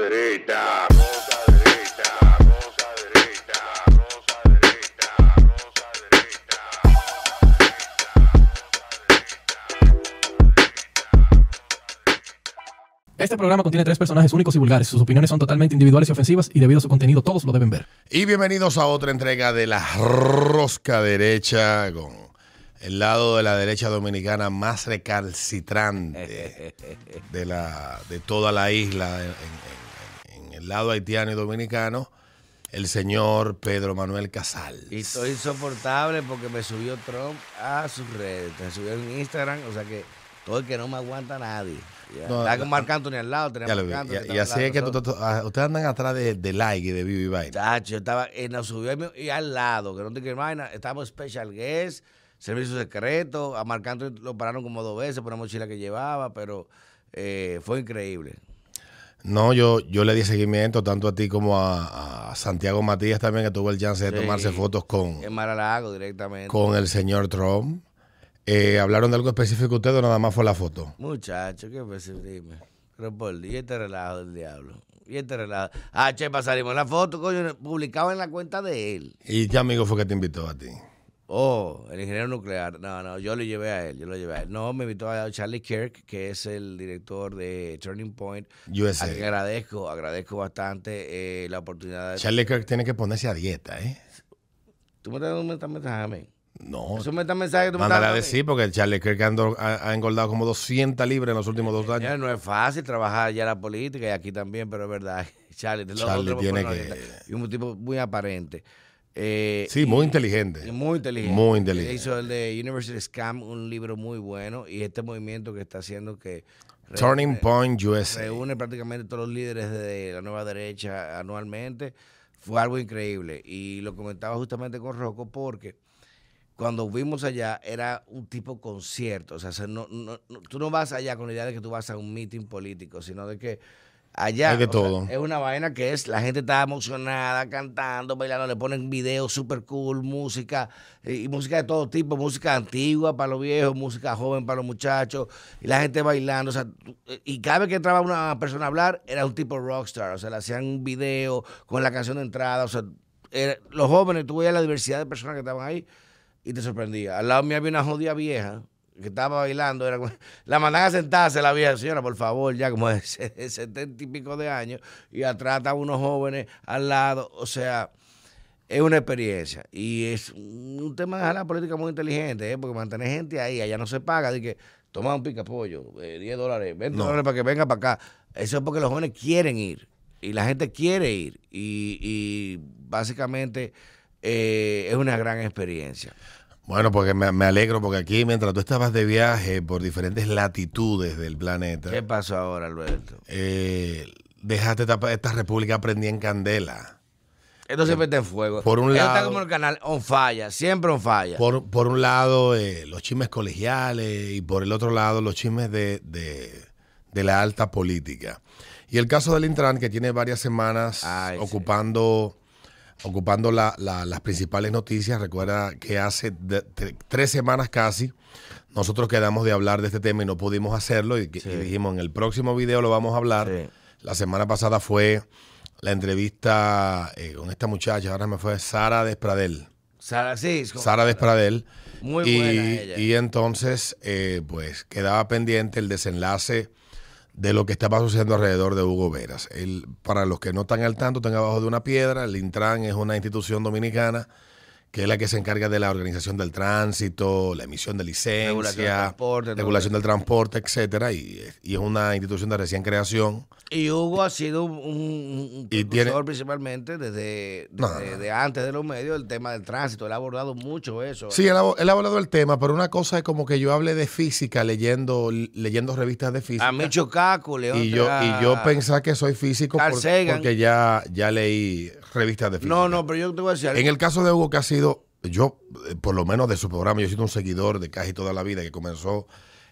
derecha, rosa derecha, rosa derecha, rosa derecha, rosa derecha. Este programa contiene tres personajes únicos y vulgares. Sus opiniones son totalmente individuales y ofensivas y debido a su contenido todos lo deben ver. Y bienvenidos a otra entrega de la rosca derecha con el lado de la derecha dominicana más recalcitrante de, la, de toda la isla, en, en- en el lado haitiano y dominicano, el señor Pedro Manuel Casal. Y estoy insoportable porque me subió Trump a sus redes. Me subió en Instagram, o sea que todo el que no me aguanta nadie. Ya. No, Está con Marc Anthony al lado, vi. Marc Anthony, Y, y así es que ustedes andan atrás de, de like y de Vivi Vaina. Chacho, yo estaba, eh, nos subió y al lado, que no te vaina, estábamos special guest, servicio secreto, a Marc Anthony lo pararon como dos veces por una mochila que llevaba, pero eh, fue increíble. No, yo, yo le di seguimiento tanto a ti como a, a Santiago Matías también, que tuvo el chance de Sí. tomarse fotos con, En Maralago directamente. con el señor Trump. Eh, ¿Hablaron de algo específico ustedes o nada más fue la foto? Muchacho, ¿qué dime? Pero por y este relajo del diablo. Y este relajo. Ah, chepa, salimos la foto, coño, publicado en la cuenta de él. ¿Y qué amigo fue que te invitó a ti? Oh, el ingeniero nuclear. No, no, yo lo llevé a él, yo lo llevé a él. No, me invitó a Charlie Kirk, que es el director de Turning Point. USA. A agradezco, agradezco bastante eh, la oportunidad. De... Charlie Kirk tiene que ponerse a dieta, ¿eh? ¿Tú me estás dando un metamensaje a mí? No. ¿Es un metamensaje que tú me Mándale a decir porque el Charlie Kirk ha, ha engordado como 200 libras en los últimos dos? Ya, años. no es fácil trabajar ya la política y aquí también, pero es verdad. Charlie, te lo- Charlie me tiene que-. Y un tipo muy aparente. Eh, Sí, muy inteligente. Muy inteligente. Muy inteligente. Hizo el de University Scam, un libro muy bueno, y este movimiento que está haciendo que Turning re- Point USA. reúne prácticamente todos los líderes de la nueva derecha anualmente, fue algo increíble. Y lo comentaba justamente con Rocco porque cuando fuimos allá era un tipo concierto. O sea, se- no- no- no- tú no vas allá con la idea de que tú vas a un meeting político, sino de que allá Hay de o sea, todo. es una vaina que es, la gente está emocionada, cantando, bailando, le ponen videos super cool, música, y música de todo tipo, música antigua para los viejos, música joven para los muchachos, y la gente bailando, o sea, y cada vez que entraba una persona a hablar, era un tipo rockstar, o sea, le hacían un video con la canción de entrada, o sea, era- los jóvenes, tú veías la diversidad de personas que estaban ahí, y te sorprendía. Al lado mío había una jodida vieja que estaba bailando, era la mandan a sentarse la vieja, señora, por favor, ya como de se- setenta y pico de años, y atrás estaban unos jóvenes al lado, o sea, es una experiencia. Y es un tema de la política muy inteligente, ¿eh? porque mantener gente ahí, allá no se paga, de que toma un pica pollo, 10 dólares, 20 No. dólares para que venga para acá. Eso es porque los jóvenes quieren ir, y la gente quiere ir, y, y básicamente eh, es una gran experiencia. Bueno, porque me, me alegro porque aquí mientras tú estabas de viaje por diferentes latitudes del planeta, ¿Qué pasó ahora, Alberto? eh, dejaste esta, esta república prendida en candela. Esto siempre está en fuego. por un Esto está lado- como el canal on falla, siempre on falla. Por, por un lado, eh, los chismes colegiales y por el otro lado, los chismes de, de- de la alta política. Y el caso del Intran, que tiene varias semanas Ay, ocupando, ocupando la- la- las principales noticias. Recuerda que hace de- tre- tres semanas casi nosotros quedamos de hablar de este tema y no pudimos hacerlo. Y, que- Sí. y dijimos, en el próximo video lo vamos a hablar. Sí. La semana pasada fue la entrevista eh, con esta muchacha, ahora me fue Sara Despradel. Sara, sí, Sara Despradel. Muy y, buena ella. y entonces, eh, pues quedaba pendiente el desenlace de lo que estaba sucediendo alrededor de Hugo Veras. Para los que no están al tanto, están abajo de una piedra. El Intran es una institución dominicana que es la que se encarga de la organización del tránsito, la emisión de licencia, Regulación del transporte, regulación del transporte, etcétera, y, y es una institución de recién creación. Y Hugo ha sido un, un, Y tiene- principalmente desde, no. antes de los medios, el tema del tránsito. Él ha abordado mucho eso. Sí, él ha, él ha hablado del tema, pero una cosa es como que yo hable de física leyendo, leyendo revistas de física. A Micho Caco, León. y yo, y yo pensar que soy físico por- porque ya, ya leí revistas de física. No, no, pero yo te voy a decir. En el caso de Hugo, que ha sido, yo, eh, por lo menos de su programa, yo he sido un seguidor de casi toda la vida, que comenzó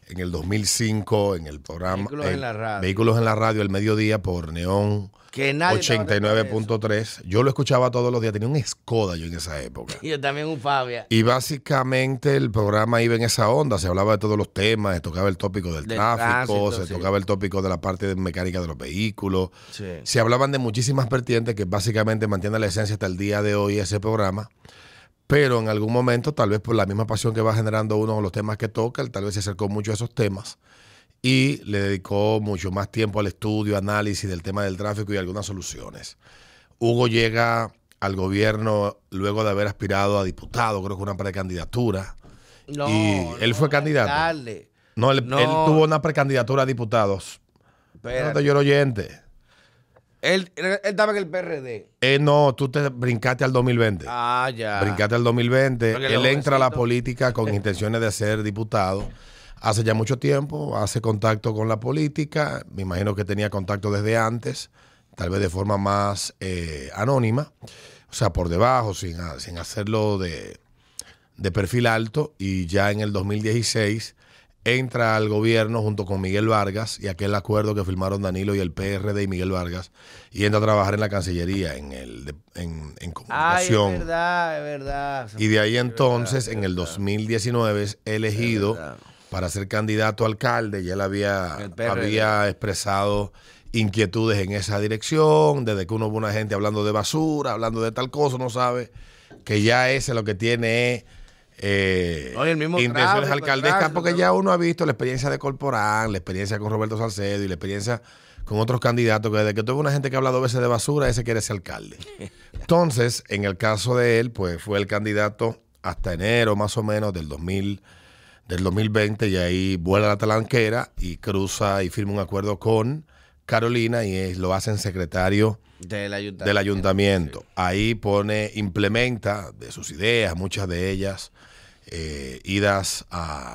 en el 2005 en el programa Vehículos en la radio. Vehículos en la radio el mediodía por Neón Que nadie estaba 89.3. Yo lo escuchaba todos los días, tenía un Skoda yo en esa época. Y yo también un Fabia. Y básicamente el programa iba en esa onda, se hablaba de todos los temas, se tocaba el tópico del, Del tráfico, tránsito, se sí. tocaba el tópico de la parte de mecánica de los vehículos. Sí. Se hablaban de muchísimas vertientes que básicamente mantiene la esencia hasta el día de hoy ese programa. Pero en algún momento, tal vez por la misma pasión que va generando uno con los temas que toca, él tal vez se acercó mucho a esos temas y le dedicó mucho más tiempo al estudio, análisis del tema del tráfico y algunas soluciones. Hugo llega al gobierno luego de haber aspirado a diputado, creo que una precandidatura. No, Y él fue candidato. No, él, No. él tuvo una precandidatura a diputados. No Espérate. te lloro oyente. Él, él, estaba en el PRD. Eh, no, tú te brincaste al 2020. Ah, ya. Brincaste al 2020. Porque Él entra a la política con intenciones de ser diputado. Hace ya mucho tiempo, hace contacto con la política. Me imagino que tenía contacto desde antes, tal vez de forma más eh, anónima, o sea, por debajo, sin, sin hacerlo de, de perfil alto. Y ya en el 2016 entra al gobierno junto con Miguel Vargas y aquel acuerdo que firmaron Danilo y el PRD y Miguel Vargas y entra a trabajar en la Cancillería, en, el, en, en Ay, es comunicación. verdad, es verdad. Y de ahí entonces, en el 2019, es elegido Es para ser candidato a alcalde. Ya él había, había expresado inquietudes en esa dirección, desde que uno ve una gente hablando de basura, hablando de tal cosa, uno sabe que ya ese lo que tiene es eh, No, el mismo intenciones el alcaldescas, porque ya uno ha visto la experiencia de Corporán, la experiencia con Roberto Salcedo y la experiencia con otros candidatos, que desde que tuve una gente que habla dos veces de basura, ese quiere ser alcalde. Entonces, en el caso de él, pues fue el candidato hasta enero más o menos del 2000, del 2020 y ahí vuela la talanquera y cruza y firma un acuerdo con Carolina y es, lo hacen secretario Del ayuntamiento. del ayuntamiento. Ahí pone, implementa de sus ideas, muchas de ellas, eh, idas a,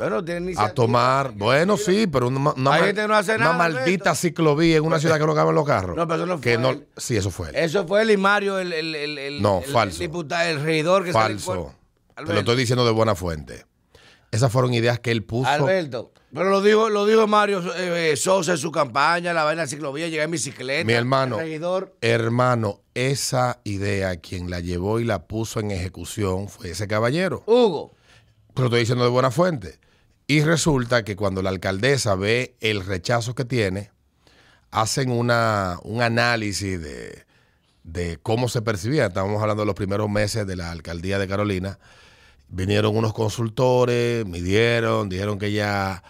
a tomar. Bueno, sí, pero una, una Hay mal- gente que no hace una nada, maldita ciclovía en una ciudad que no caben los carros. No, pero eso no que fue no, él. Sí, eso fue él. Eso fue el y Mario, el, el, el, el- No, el- falso. Diputado, el regidor que Falso. Te lo estoy diciendo de buena fuente. Esas fueron ideas que él puso. Alberto. Pero lo dijo, lo dijo Mario eh, Sosa en su campaña, la vaina de ciclovía, llegar en bicicleta. Mi hermano. Regidor. Hermano, esa idea, quien la llevó y la puso en ejecución fue ese caballero. Hugo. Pero estoy diciendo de buena fuente. Y resulta que cuando la alcaldesa ve el rechazo que tiene, hacen una, un análisis de, de cómo se percibía. Estábamos hablando de los primeros meses de la alcaldía de Carolina. Vinieron unos consultores, midieron, dijeron que ella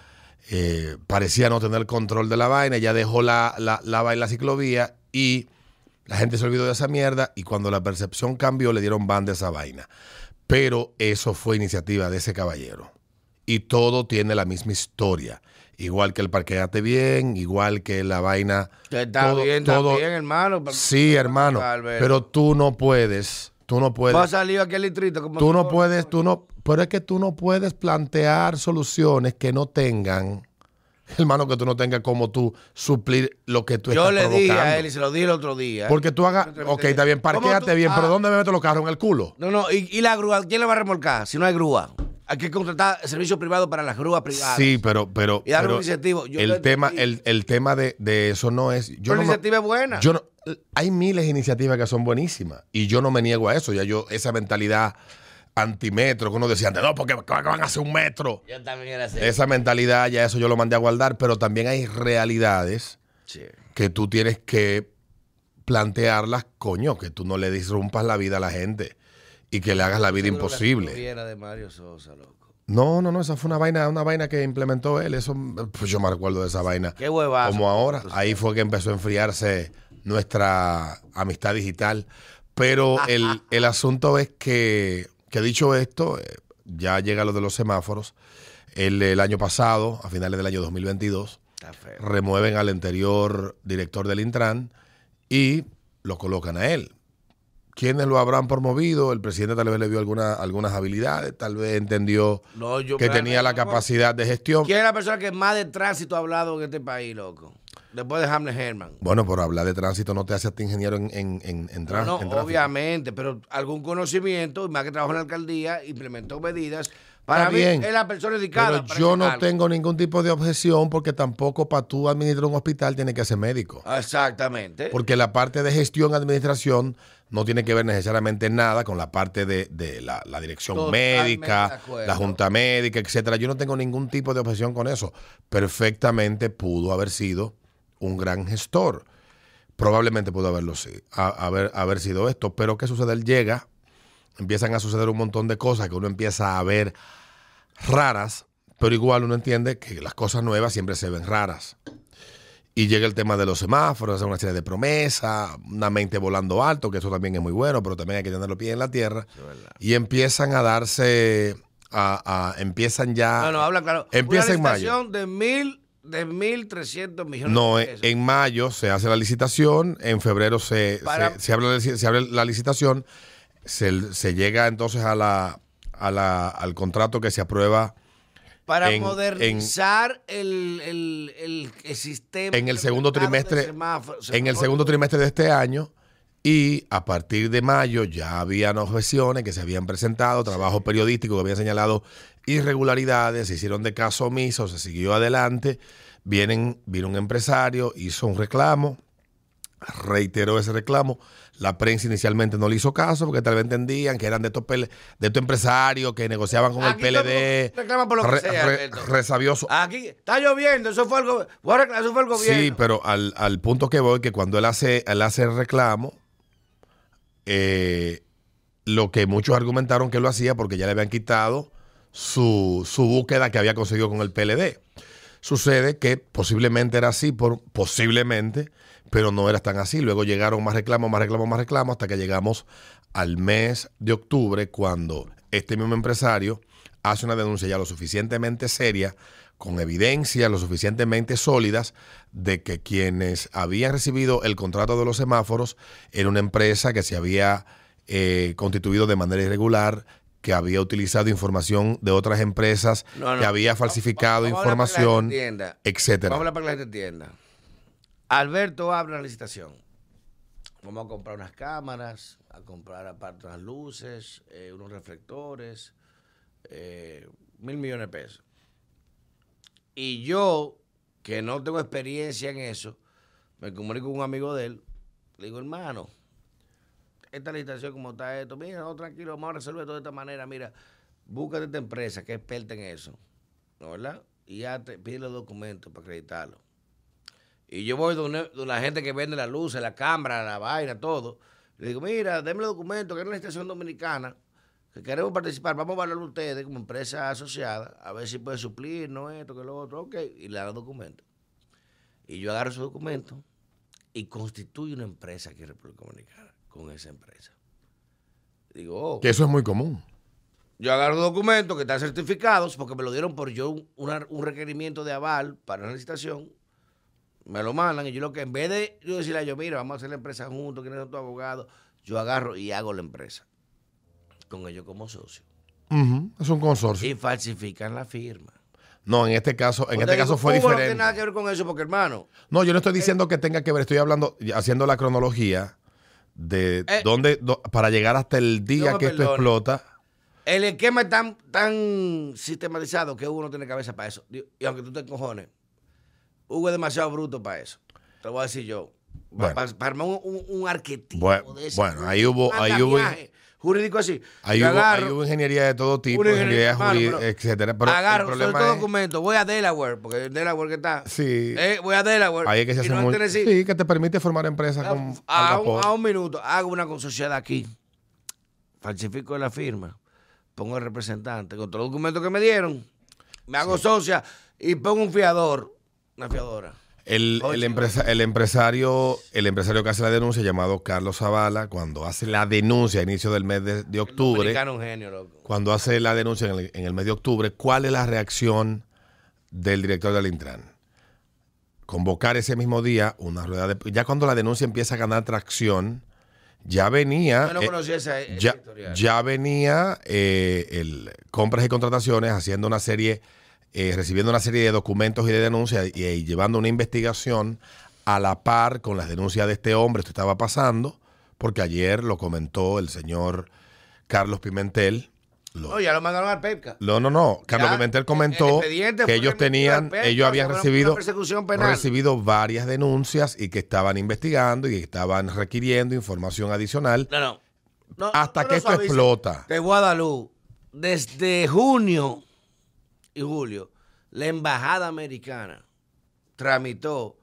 eh, parecía no tener control de la vaina, ya dejó la, la, la, la ciclovía y la gente se olvidó de esa mierda y cuando la percepción cambió le dieron ban de esa vaina. Pero eso fue iniciativa de ese caballero. Y todo tiene la misma historia. Igual que el parqueate bien, igual que la vaina. Está todo- bien, todo- hermano. Sí, hermano. Pero tú no puedes. Tú no puedes. Va a salir aquí al distrito. Como Tú no puedes, tú no, pero es que tú no puedes plantear soluciones que no tengan, hermano, que tú no tengas como tú suplir lo que tú Yo estás le dije a provocando. él y se lo dije el otro día. Porque tú hagas, ok, está bien, ¿Cómo parquéate bien, pero ah. ¿dónde me meto los carros? ¿En el culo? No, no, y, y la grúa, ¿quién le va a remolcar si no hay grúa? Hay que contratar servicio privado para las grúas privadas. Sí, pero, pero, Y dar pero un incentivo. Yo el tema, el, el tema de, de eso no es. Yo Pero no la iniciativa es buena. Yo no- hay miles de iniciativas que son buenísimas y yo no me niego a eso. Ya yo, esa mentalidad antimetro que uno decía antes, no, porque van a hacer un metro. Yo también era así. Esa mentalidad, ya eso yo lo mandé a guardar, pero también hay realidades Sí. que tú tienes que plantearlas, coño, que tú no le disrumpas la vida a la gente y que le hagas la vida imposible. la de Mario Sosa, loco. No, no, no, esa fue una vaina, una vaina que implementó él. Eso, pues yo me recuerdo de esa vaina. Qué huevazo. Como ahora. Ahí fue que empezó a enfriarse nuestra amistad digital. Pero el, el asunto es que, que dicho esto, eh, ya llega lo de los semáforos. El, el año pasado, a finales del año 2022, Está feo. remueven al anterior director del Intran y lo colocan a él. ¿Quiénes lo habrán promovido? El presidente tal vez le vio alguna, algunas habilidades, tal vez entendió No, que tenía la capacidad de gestión. ¿Quién es la persona que más de tránsito ha hablado en este país, loco? Después de Hamlet Herman. Bueno, por hablar de tránsito no te hace a ti ingeniero en, en, en, en No, trán- no, en obviamente, pero algún conocimiento, y más que trabajó en la alcaldía, implementó medidas. Para Está mí bien, es la persona indicada. Pero yo no tengo ningún tipo de objeción porque tampoco para tú administrar un hospital tiene que ser médico. Exactamente. Porque la parte de gestión, administración, no tiene que ver necesariamente nada con la parte de, de la, la dirección Totalmente médica, la junta médica, etcétera. Yo no tengo ningún tipo de objeción con eso. Perfectamente pudo haber sido un gran gestor. Probablemente pudo haberlo sí, a- haber, haber sido esto. Pero ¿qué sucede? Él llega, empiezan a suceder un montón de cosas que uno empieza a ver raras, pero igual uno entiende que las cosas nuevas siempre se ven raras. Y llega el tema de los semáforos, hace una serie de promesas, una mente volando alto, que eso también es muy bueno, pero también hay que tener los pies en la tierra. Y empiezan a darse, a, a- empiezan ya... No, no, habla claro. Empieza Una en mayo. de mil, de mil trescientos millones No, de en, pesos. en mayo se hace la licitación, en febrero se, Para- se, se abre, la, lici- se abre la licitación, se, se llega entonces a la, a la, al contrato que se aprueba para en- modernizar el, el, el- el sistema. en el segundo trimestre en el segundo trimestre de este año y a partir de mayo ya habían objeciones que se habían presentado, trabajo periodístico que había señalado irregularidades, se hicieron de caso omiso, se siguió adelante, vienen, vino un empresario, hizo un reclamo, reiteró ese reclamo, la prensa inicialmente no le hizo caso porque tal vez entendían que eran de estos, pele- de estos empresarios que negociaban con Aquí el PLD, reclama por lo que sea, re- resabioso. Aquí está lloviendo, eso fue el, eso fue el gobierno. Sí, pero al, al punto que voy, que cuando él hace, él hace el reclamo, eh, lo que muchos argumentaron que lo hacía porque ya le habían quitado su, su búsqueda que había conseguido con el PLD. Sucede que posiblemente era así, posiblemente, pero no era tan así. Luego llegaron más reclamos, más reclamos, más reclamos, hasta que llegamos al mes de octubre, cuando este mismo empresario hace una denuncia ya lo suficientemente seria, con evidencias lo suficientemente sólidas, de que quienes habían recibido el contrato de los semáforos era una empresa que se había eh, constituido de manera irregular, que había utilizado información de otras empresas, No, no. que había falsificado Vamos información, etcétera. Vamos a hablar para que la gente entienda. Alberto abre la licitación. Vamos a comprar unas cámaras, a comprar aparte unas luces, eh, unos reflectores, eh, mil millones de pesos. Y yo, que no tengo experiencia en eso, me comunico con un amigo de él, le digo, hermano, esta licitación como está esto, mira, no, tranquilo, vamos a resolver todo de esta manera, mira, búscate esta empresa que es experta en eso, ¿no verdad? Y ya te pide los documentos para acreditarlo. Y yo voy donde, la gente que vende la luz, la cámara, la vaina, todo. Le digo, mira, denme los documentos, que es una licitación dominicana, que queremos participar, vamos a hablar a ustedes como empresa asociada, a ver si puede suplir, no esto, que lo otro, ok, y le dan documentos. Y yo agarro esos documentos y constituyo una empresa aquí en República Dominicana con esa empresa. Digo, oh, Que eso es muy común. yo agarro documentos que están certificados porque me lo dieron por yo una- un requerimiento de aval para una licitación. Me lo mandan y yo lo que en vez de yo decirle a ellos, mira, vamos a hacer la empresa juntos, quién es tu abogado, yo agarro y hago la empresa con ellos como socio. Ujú, Es un consorcio. Y falsifican la firma. No, en este caso, en este te caso fue Cuba No tiene diferente. nada que ver con eso porque, hermano, No, yo no estoy diciendo que tenga que ver, estoy hablando, haciendo la cronología de Eh, dónde, do- para llegar hasta el día no que esto explota. el esquema es tan, tan sistematizado que uno tiene cabeza para eso. Y aunque tú te encojones, Hugo es demasiado bruto para eso. Te lo voy a decir yo. Bueno. Para, para armar un, un- un arquetipo Bueno, de ese, bueno, ahí hubo- ahí hubo- jurídico así. Ahí agarro- hubo ingeniería de todo tipo, una ingeniería jurídica, pero etcétera. Pero agarro, el problema suelto es, documento, voy a Delaware, porque Delaware que está. Sí. Eh, voy a Delaware. ahí es que se hace no muy, sí, que te permite formar empresas con a, un, a un minuto, hago una sociedad aquí, falsifico la firma, pongo el representante con todos los documentos que me dieron, me hago socia y pongo un fiador, una fiadora. El, el, empresa- el empresario, el empresario que hace la denuncia, llamado Carlos Zavala, cuando hace la denuncia a inicio del mes de, de octubre, genio, loco. cuando hace la denuncia en el, en el mes de octubre, ¿cuál es la reacción del director del Intran? Convocar ese mismo día una rueda de... Ya cuando la denuncia empieza a ganar tracción, ya venía... Yo no eh, conocía esa, esa ya, ya venía eh, el compras y contrataciones haciendo una serie, eh, recibiendo una serie de documentos y de denuncias y, y llevando una investigación a la par con las denuncias de este hombre, esto estaba pasando, porque ayer lo comentó el señor Carlos Pimentel. Lo- No, ya lo mandaron al PEPCA. no, no, no. Carlos Ya, Pimentel el comentó que ellos tenían, al PEPCA, ellos habían recibido, recibido varias denuncias y que estaban investigando y que estaban requiriendo información adicional No, no. No, hasta no que esto explota. De Guadalupe, desde junio y julio, la embajada americana tramitó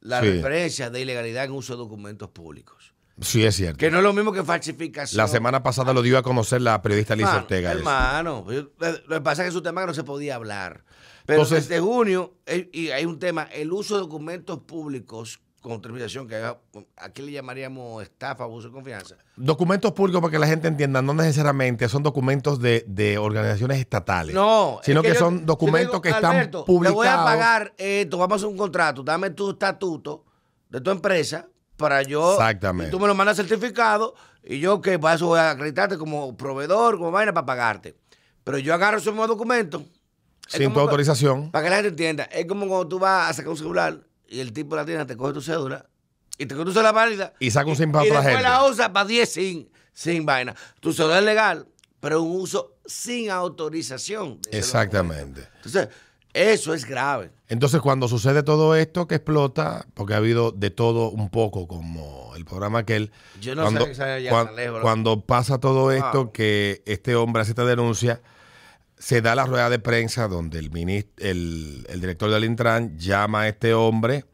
la Sí. referencia de ilegalidad en uso de documentos públicos. Sí, es cierto. Que no es lo mismo que falsificación. La semana pasada lo dio a conocer la periodista Liz Ortega. Hermano, yo- lo que pasa es que es un tema que no se podía hablar. Pero Entonces- desde junio, eh, y hay un tema, el uso de documentos públicos con terminación, que aquí le llamaríamos estafa, abuso de confianza. Documentos públicos, para que la gente entienda, no necesariamente son documentos de, de organizaciones estatales. No, Sino es que, yo- son documentos digo, que están Alberto, publicados. Te voy a pagar esto, vamos a hacer un contrato, dame tu estatuto de tu empresa para yo. Exactamente. y tú me lo mandas certificado y yo que para eso voy a acreditarte como proveedor, como vaina para pagarte. Pero yo agarro esos mismos documentos. sin tu autorización. Para que la gente entienda, es como cuando tú vas a sacar un celular y el tipo de la tienda te coge tu cédula y te coge tu cédula válida. Y saca un SIM para y otra después gente. la usa para 10 sin, sin vaina. Tu celular es legal, pero un uso sin autorización. Exactamente. Entonces, eso es grave. Entonces, cuando sucede todo esto que explota, porque ha habido de todo un poco, como el programa aquel, Yo no cuando, sabía que se había cuan- tan lejos, cuando pasa todo esto, que este hombre hace esta denuncia, se da la rueda de prensa donde el, minis- el, el director del Intran llama a este hombre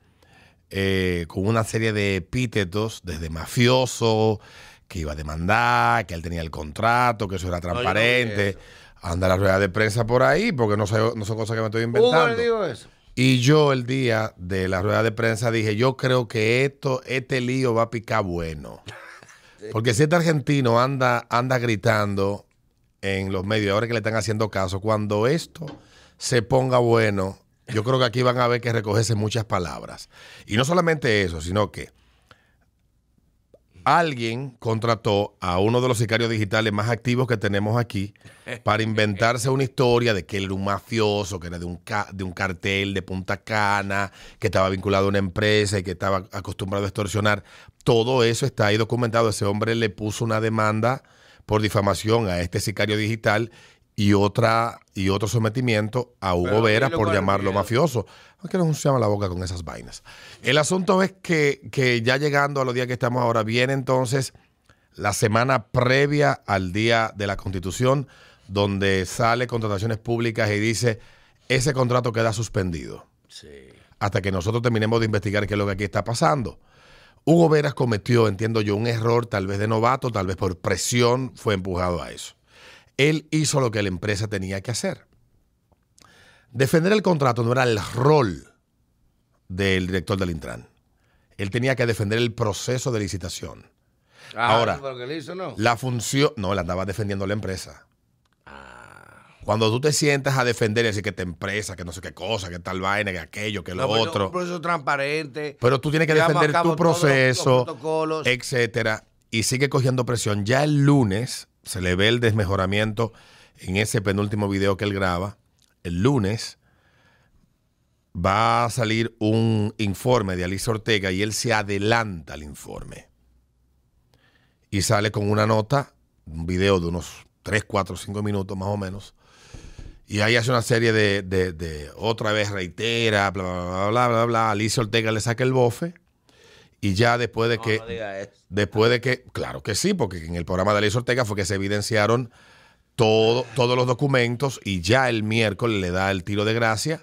eh, con una serie de epítetos, desde mafioso, que iba a demandar, que él tenía el contrato, que eso era no transparente. Anda la rueda de prensa por ahí, porque no, no son cosas que me estoy inventando. Le digo eso. Y yo el día de la rueda de prensa dije, yo creo que esto, este lío va a picar bueno. Porque si este argentino anda, anda gritando en los medios, ahora que le están haciendo caso, cuando esto se ponga bueno, yo creo que aquí van a ver que recogerse muchas palabras. Y no solamente eso, sino que alguien contrató a uno de los sicarios digitales más activos que tenemos aquí para inventarse una historia de que él era un mafioso, que era de un, ca- de un cartel de Punta Cana, que estaba vinculado a una empresa y que estaba acostumbrado a extorsionar. Todo eso está ahí documentado. Ese hombre le puso una demanda por difamación a este sicario digital y otra y otro sometimiento a Hugo Pero Vera por llamarlo mafioso. Aunque no se llama la boca con esas vainas. El asunto es que, que ya llegando a los días que estamos ahora, viene entonces la semana previa al día de la constitución, donde sale contrataciones públicas y dice, ese contrato queda suspendido hasta que nosotros terminemos de investigar qué es lo que aquí está pasando. Hugo Veras cometió, entiendo yo, un error, tal vez de novato, tal vez por presión, fue empujado a eso. Él hizo lo que la empresa tenía que hacer. Defender el contrato no era el rol del director del Intran. Él tenía que defender el proceso de licitación. Ah, Ahora. La función, no, él andaba defendiendo la empresa. Cuando tú te sientas a defender y decir que esta empresa, que no sé qué cosa, que tal vaina, que aquello, que lo No, pero otro. Un proceso transparente. Pero tú tienes que defender tu los- proceso, etcétera, y sigue cogiendo presión. Ya el lunes se le ve el desmejoramiento en ese penúltimo video que él graba. El lunes va a salir un informe de Alicia Ortega y él se adelanta al informe. Y sale con una nota, un video de unos 3, 4, 5 minutos más o menos. Y ahí hace una serie de, de- de otra vez reitera, bla, bla, bla, bla, bla, bla. Alicia Ortega le saca el bofe. Y ya después de No, que no diga eso. Después de que, claro que sí, porque en el programa de Alicia Ortega fue que se evidenciaron todo- todos los documentos y ya el miércoles le da el tiro de gracia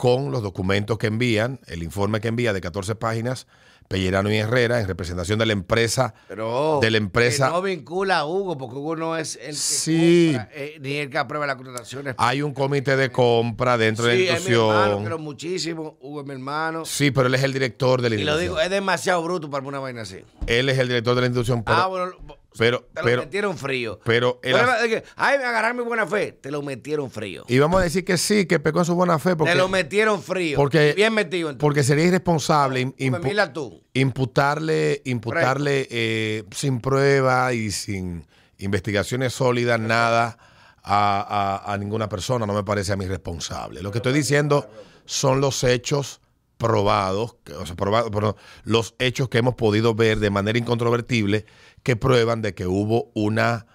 con los documentos que envían, el informe que envía de 14 páginas, Pellerano y Herrera, en representación de la empresa. Pero de la empresa- que no vincula a Hugo, porque Hugo no es el que Sí. compra, eh, ni el que aprueba las contrataciones. Hay un comité de compra dentro de la es mi hermano, institución. quiero muchísimo. Hugo es mi hermano. Sí, pero él es el director de la Y lo institución. digo, es demasiado bruto para una vaina así. Él es el director de la institución. Pero, ah, bueno, pero, te lo pero, metieron frío. pero el ay, me agarraron mi buena fe. Te lo metieron frío. y vamos a decir que sí, que pecó en su buena fe, porque, te lo metieron frío. porque- Bien metido. entonces. porque sería irresponsable impu- tú. imputarle, imputarle eh, sin prueba y sin investigaciones sólidas nada a, a- a ninguna persona, no me parece a mí responsable. Lo que estoy diciendo son los hechos probados, o sea, probados, perdón, los hechos que hemos podido ver de manera incontrovertible que prueban de que hubo una,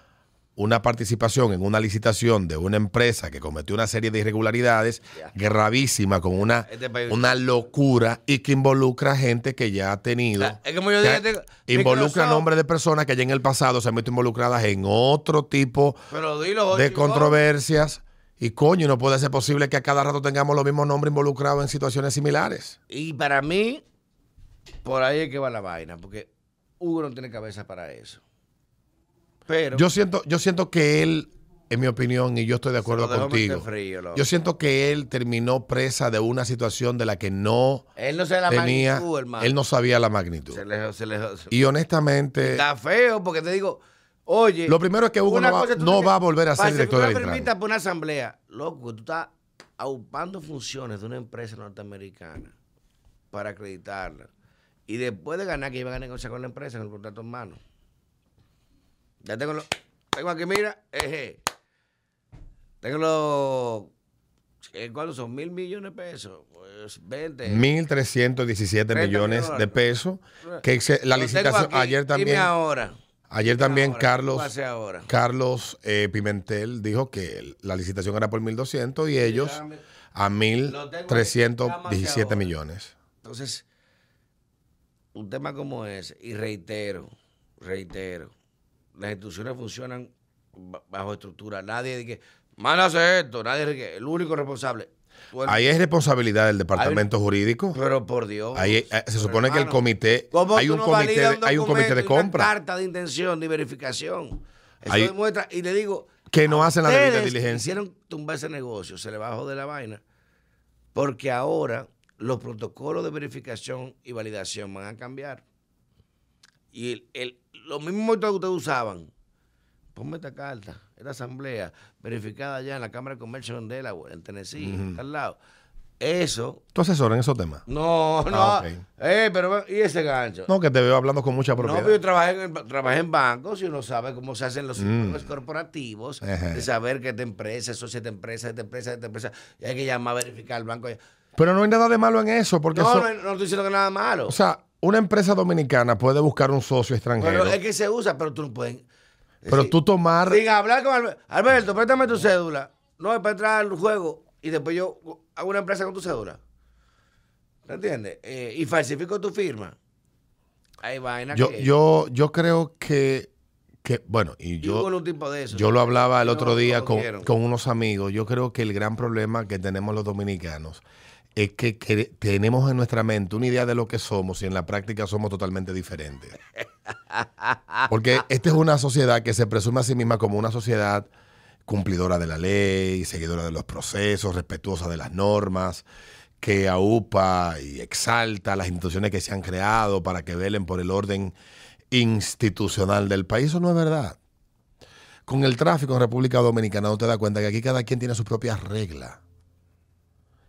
una participación en una licitación de una empresa que cometió una serie de irregularidades gravísima con una, Este país- una locura y que involucra gente que ya ha tenido es como yo que dije, tengo- involucra nombres de personas que ya en el pasado se han visto involucradas en otro tipo Pero dilo, de controversias. Y coño, no puede ser posible que a cada rato tengamos los mismos nombres involucrados en situaciones similares. Y para mí, por ahí es que va la vaina, porque Hugo no tiene cabeza para eso. Pero Yo siento, yo siento que él, en mi opinión, y yo estoy de acuerdo contigo, frío, yo siento que él terminó presa de una situación de la que no él no la tenía, magnitud, hermano. él no sabía la magnitud. Se le- se le- Y honestamente, Está feo, porque te digo, oye. lo primero es que Hugo no va, no dices, va a volver a ser director tú Intran. permitas por una asamblea, loco, tú estás aupando funciones de una empresa norteamericana para acreditarla. Y después de ganar, que iban a negociar con la empresa en el contrato en mano. Ya tengo lo, tengo aquí, mira, eje. Tengo los. eh, ¿Cuántos son? Mil millones de pesos. Pues 20. 1.317 30 millones de pesos. Que la licitación, ayer dime también, ahora. ayer también ahora, ¿qué tú Carlos, ahora? Carlos eh, Pimentel dijo que la licitación era por 1.200 y ellos a Lo tengo ahí, 1.317 ahora. millones. Entonces, un tema como ese, y reitero, reitero, las instituciones funcionan ba- bajo estructura. Nadie dice, manda a hacer esto, nadie dice que el único responsable. Ahí es responsabilidad del departamento jurídico. pero por Dios. Ahí eh, se supone que el comité, ¿cómo hay un no comité, hay un comité de y una compra carta de intención de verificación. Eso Hay- demuestra, y le digo, que no hacen la debida diligencia. Hicieron tumbar ese negocio, se le bajó de la vaina, porque ahora los protocolos de verificación y validación van a cambiar. Y el, el- los mismos métodos que ustedes usaban, ponme esta carta, esta asamblea, verificada ya en la Cámara de Comercio en Delaware, en Tennessee, está al lado. Eso, ¿Tú asesoras en esos temas? no, no, Ah, ok. eh, pero ¿y ese gancho? No, que te veo hablando con mucha No, propiedad. pero yo trabajé en, trabajé en bancos y uno sabe cómo se hacen los Mm. corporativos, Ajá. de saber que esta empresa, eso es esta empresa, esta empresa, esta empresa, y hay que llamar a verificar al banco. Pero no hay nada de malo en eso, porque No, eso- no, no estoy diciendo que nada malo. o sea, una empresa dominicana puede buscar un socio extranjero, pero es que se usa, pero tú no puedes. pero tú tomar Sin hablar con Alberto, Alberto, préstame tu cédula. No, es para entrar al juego y después yo hago una empresa con tu cédula. ¿Me entiendes? Eh, y falsifico tu firma. Hay vaina yo, que... yo, yo creo que, que bueno, y y yo, hubo un tipo de eso. Yo lo hablaba el No, otro día con, con unos amigos. Yo creo que el gran problema que tenemos los dominicanos es que, que tenemos en nuestra mente una idea de lo que somos y en la práctica somos totalmente diferentes. Porque esta es una sociedad que se presume a sí misma como una sociedad cumplidora de la ley, seguidora de los procesos, respetuosa de las normas, que aupa y exalta las instituciones que se han creado para que velen por el orden institucional del país. Eso no es verdad. Con el tráfico en República Dominicana no te das cuenta que aquí cada quien tiene sus propias reglas.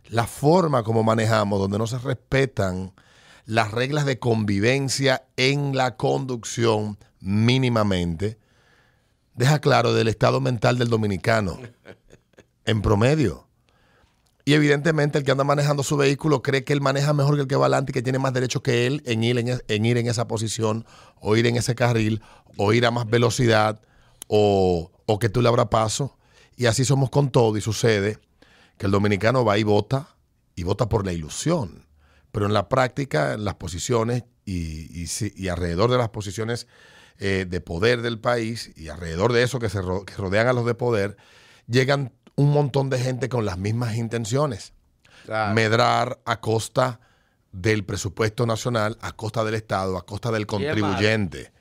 La forma como manejamos, donde no se respetan las reglas de convivencia en la conducción mínimamente, deja claro del estado mental del dominicano en promedio. Y evidentemente el que anda manejando su vehículo cree que él maneja mejor que el que va adelante y que tiene más derecho que él en ir en, en ir en esa posición o ir en ese carril o ir a más velocidad o, o que tú le abras paso. Y así somos con todo y sucede que el dominicano va y vota y vota por la ilusión. Pero en la práctica, en las posiciones y, y alrededor de las posiciones eh, de poder del país y alrededor de eso que, se ro- que rodean a los de poder, llegan un montón de gente con las mismas intenciones. Claro. Medrar a costa del presupuesto nacional, a costa del Estado, a costa del contribuyente.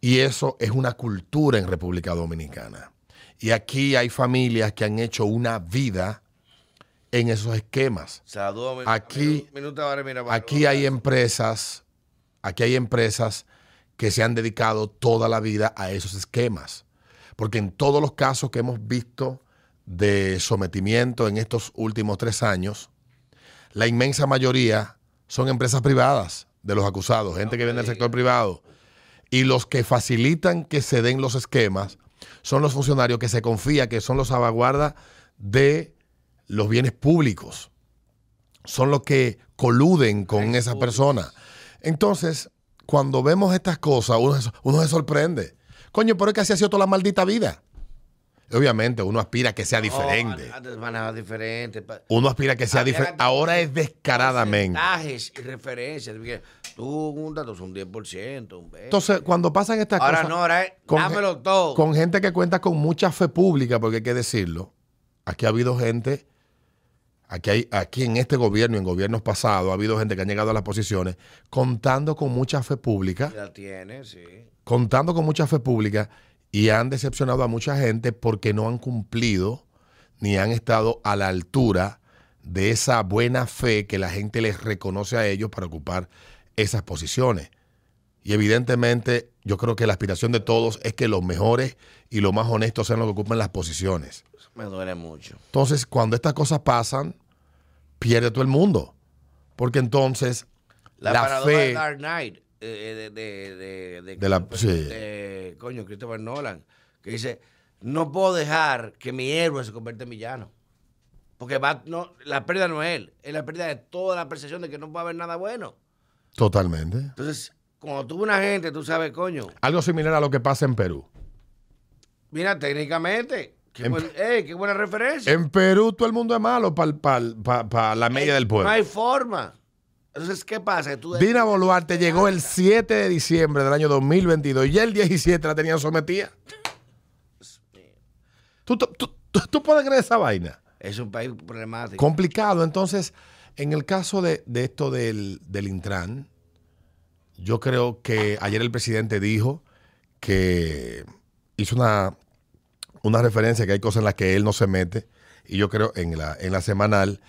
Y eso es una cultura en República Dominicana. Y aquí hay familias que han hecho una vida en esos esquemas. Saludos, Aquí- minuto mira, Aquí hay empresas, aquí hay empresas que se han dedicado toda la vida a esos esquemas. Porque en todos los casos que hemos visto de sometimiento en estos últimos tres años, la inmensa mayoría son empresas privadas de los acusados, gente que viene del sector privado. Y los que facilitan que se den los esquemas son los funcionarios que se confía que son los salvaguardas de los bienes públicos. son los que coluden con esa persona. Entonces, cuando vemos estas cosas, uno, se- uno se sorprende. Coño, pero es que así ha sido toda la maldita vida. Obviamente, uno aspira a que sea diferente. Antes manejaba diferente. pa- Uno aspira a que sea diferente. Ahora es descaradamente. Porcentajes y referencias. Tú un dato un 10%, un 20%. Entonces, cuando pasan estas ahora cosas. no, ahora es con dámelo gen- todo. Con gente que cuenta con mucha fe pública, porque hay que decirlo. Aquí ha habido gente, aquí, hay, aquí en este gobierno y en gobiernos pasados, ha habido gente que ha llegado a las posiciones contando con mucha fe pública, La tiene, sí. contando con mucha fe pública y han decepcionado a mucha gente porque no han cumplido ni han estado a la altura de esa buena fe que la gente les reconoce a ellos para ocupar esas posiciones. Y evidentemente yo creo que la aspiración de todos es que los mejores y los más honestos sean los que ocupen las posiciones. Me duele mucho. Entonces, cuando estas cosas pasan, pierde todo el mundo. Porque entonces La, la, paradoja de fe... Dark Knight, eh, de, de, de, de, De la- sí. de- coño, Christopher Nolan, que dice, no puedo dejar que mi héroe se convierta en villano. Porque va, no, la pérdida no es él, es la pérdida de toda la percepción de que no va a haber nada bueno. Totalmente. Entonces, cuando ves una gente, tú sabes, coño, Algo similar a lo que pasa en Perú. mira, técnicamente, qué, En- buen- ey, qué buena referencia. En Perú todo el mundo es malo para la media del pueblo. No hay forma. Entonces, ¿qué pasa? Tú Dina Boluarte llegó el 7 de diciembre del año 2022 y ya el 17 la tenían sometida. ¿Tú, tú, tú- tú puedes creer esa vaina? es un país problemático. Complicado. Entonces, en el caso de, de esto del, del Intran, yo creo que ayer el presidente dijo que hizo una, una referencia que hay cosas en las que él no se mete. Y yo creo en la, en la semanal